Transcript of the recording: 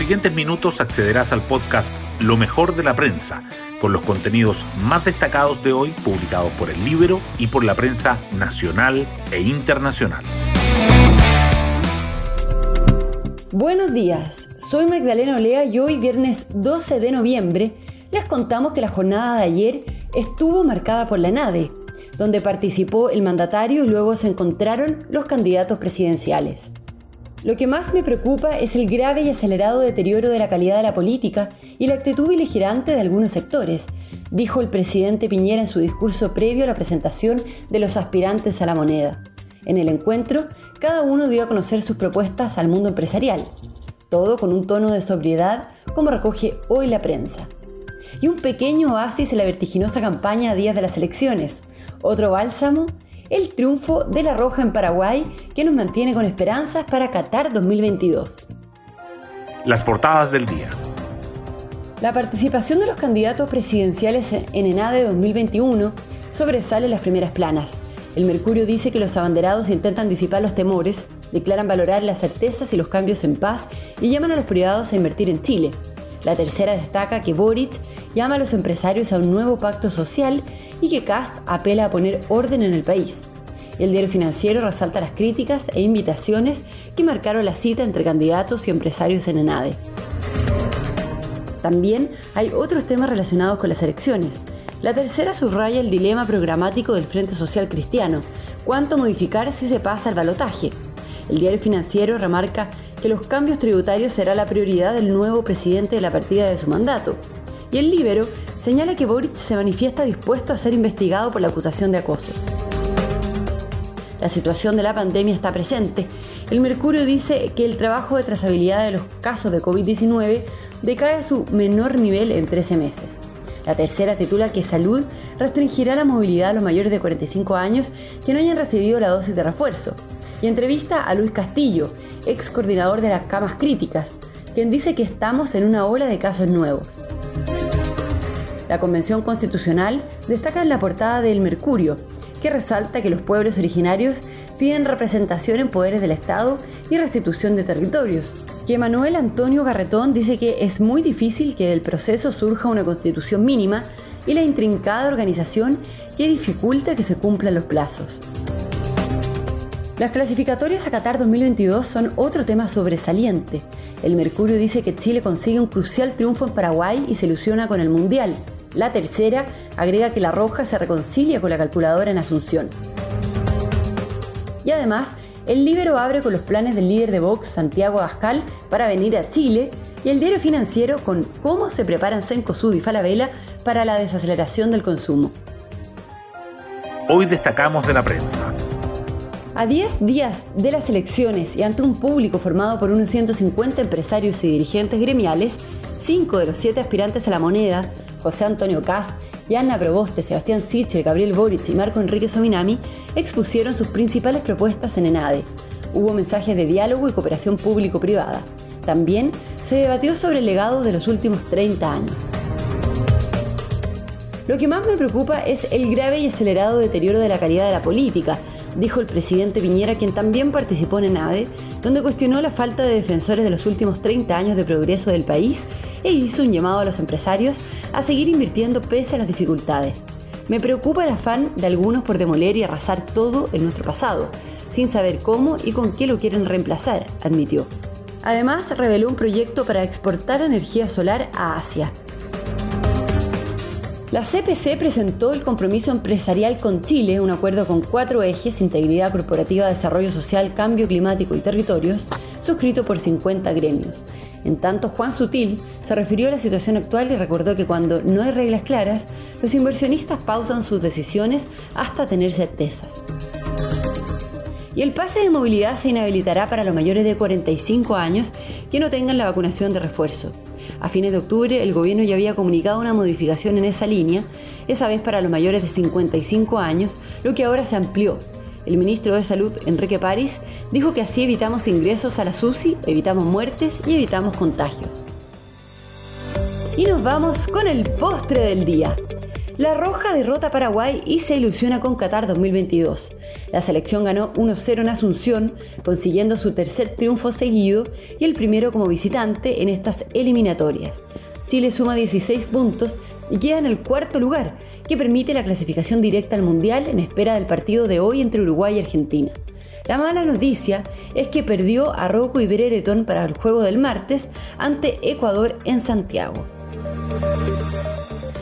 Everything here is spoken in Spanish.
siguientes minutos accederás al podcast Lo mejor de la prensa, con los contenidos más destacados de hoy publicados por el libro y por la prensa nacional e internacional. Buenos días, soy Magdalena Olea y hoy viernes 12 de noviembre les contamos que la jornada de ayer estuvo marcada por la NADE, donde participó el mandatario y luego se encontraron los candidatos presidenciales. Lo que más me preocupa es el grave y acelerado deterioro de la calidad de la política y la actitud beligerante de algunos sectores, dijo el presidente Piñera en su discurso previo a la presentación de los aspirantes a la moneda. En el encuentro, cada uno dio a conocer sus propuestas al mundo empresarial, todo con un tono de sobriedad como recoge hoy la prensa. Y un pequeño oasis en la vertiginosa campaña a días de las elecciones. Otro bálsamo el triunfo de la Roja en Paraguay que nos mantiene con esperanzas para Qatar 2022. Las portadas del día. La participación de los candidatos presidenciales en ENADE 2021 sobresale las primeras planas. El Mercurio dice que los abanderados intentan disipar los temores, declaran valorar las certezas y los cambios en paz y llaman a los privados a invertir en Chile. La tercera destaca que Boric llama a los empresarios a un nuevo pacto social y que Cast apela a poner orden en el país. El diario financiero resalta las críticas e invitaciones que marcaron la cita entre candidatos y empresarios en ENADE. También hay otros temas relacionados con las elecciones. La tercera subraya el dilema programático del Frente Social Cristiano, cuánto modificar si se pasa al balotaje. El diario financiero remarca que los cambios tributarios será la prioridad del nuevo presidente de la partida de su mandato. Y el Libero señala que Boric se manifiesta dispuesto a ser investigado por la acusación de acoso. La situación de la pandemia está presente. El Mercurio dice que el trabajo de trazabilidad de los casos de COVID-19 decae a su menor nivel en 13 meses. La tercera titula que Salud restringirá la movilidad a los mayores de 45 años que no hayan recibido la dosis de refuerzo. Y entrevista a Luis Castillo, ex coordinador de las camas críticas, quien dice que estamos en una ola de casos nuevos. La Convención Constitucional destaca en la portada del Mercurio, que resalta que los pueblos originarios piden representación en poderes del Estado y restitución de territorios. Que Manuel Antonio Garretón dice que es muy difícil que del proceso surja una constitución mínima y la intrincada organización que dificulta que se cumplan los plazos. Las clasificatorias a Qatar 2022 son otro tema sobresaliente. El Mercurio dice que Chile consigue un crucial triunfo en Paraguay y se ilusiona con el Mundial. La tercera agrega que la Roja se reconcilia con la calculadora en Asunción. Y además, el Libero abre con los planes del líder de Vox, Santiago Abascal, para venir a Chile y el diario financiero con cómo se preparan Cencosud y Falabella para la desaceleración del consumo. Hoy destacamos de la prensa. A 10 días de las elecciones y ante un público formado por unos 150 empresarios y dirigentes gremiales, cinco de los siete aspirantes a la moneda José Antonio Cast, Ana Proboste, Sebastián Sichel, Gabriel Boric y Marco Enrique Sominami expusieron sus principales propuestas en ENADE. Hubo mensajes de diálogo y cooperación público-privada. También se debatió sobre el legado de los últimos 30 años. Lo que más me preocupa es el grave y acelerado deterioro de la calidad de la política, dijo el presidente Piñera, quien también participó en ENADE, donde cuestionó la falta de defensores de los últimos 30 años de progreso del país e hizo un llamado a los empresarios a seguir invirtiendo pese a las dificultades. Me preocupa el afán de algunos por demoler y arrasar todo en nuestro pasado, sin saber cómo y con qué lo quieren reemplazar, admitió. Además, reveló un proyecto para exportar energía solar a Asia. La CPC presentó el compromiso empresarial con Chile, un acuerdo con cuatro ejes, integridad corporativa, desarrollo social, cambio climático y territorios, suscrito por 50 gremios. En tanto, Juan Sutil se refirió a la situación actual y recordó que cuando no hay reglas claras, los inversionistas pausan sus decisiones hasta tener certezas. Y el pase de movilidad se inhabilitará para los mayores de 45 años que no tengan la vacunación de refuerzo. A fines de octubre, el gobierno ya había comunicado una modificación en esa línea, esa vez para los mayores de 55 años, lo que ahora se amplió el ministro de Salud, Enrique París, dijo que así evitamos ingresos a la SUSI, evitamos muertes y evitamos contagios. Y nos vamos con el postre del día. La Roja derrota a Paraguay y se ilusiona con Qatar 2022. La selección ganó 1-0 en Asunción, consiguiendo su tercer triunfo seguido y el primero como visitante en estas eliminatorias. Chile suma 16 puntos y queda en el cuarto lugar, que permite la clasificación directa al Mundial en espera del partido de hoy entre Uruguay y Argentina. La mala noticia es que perdió a Rocco y Brereton para el juego del martes ante Ecuador en Santiago.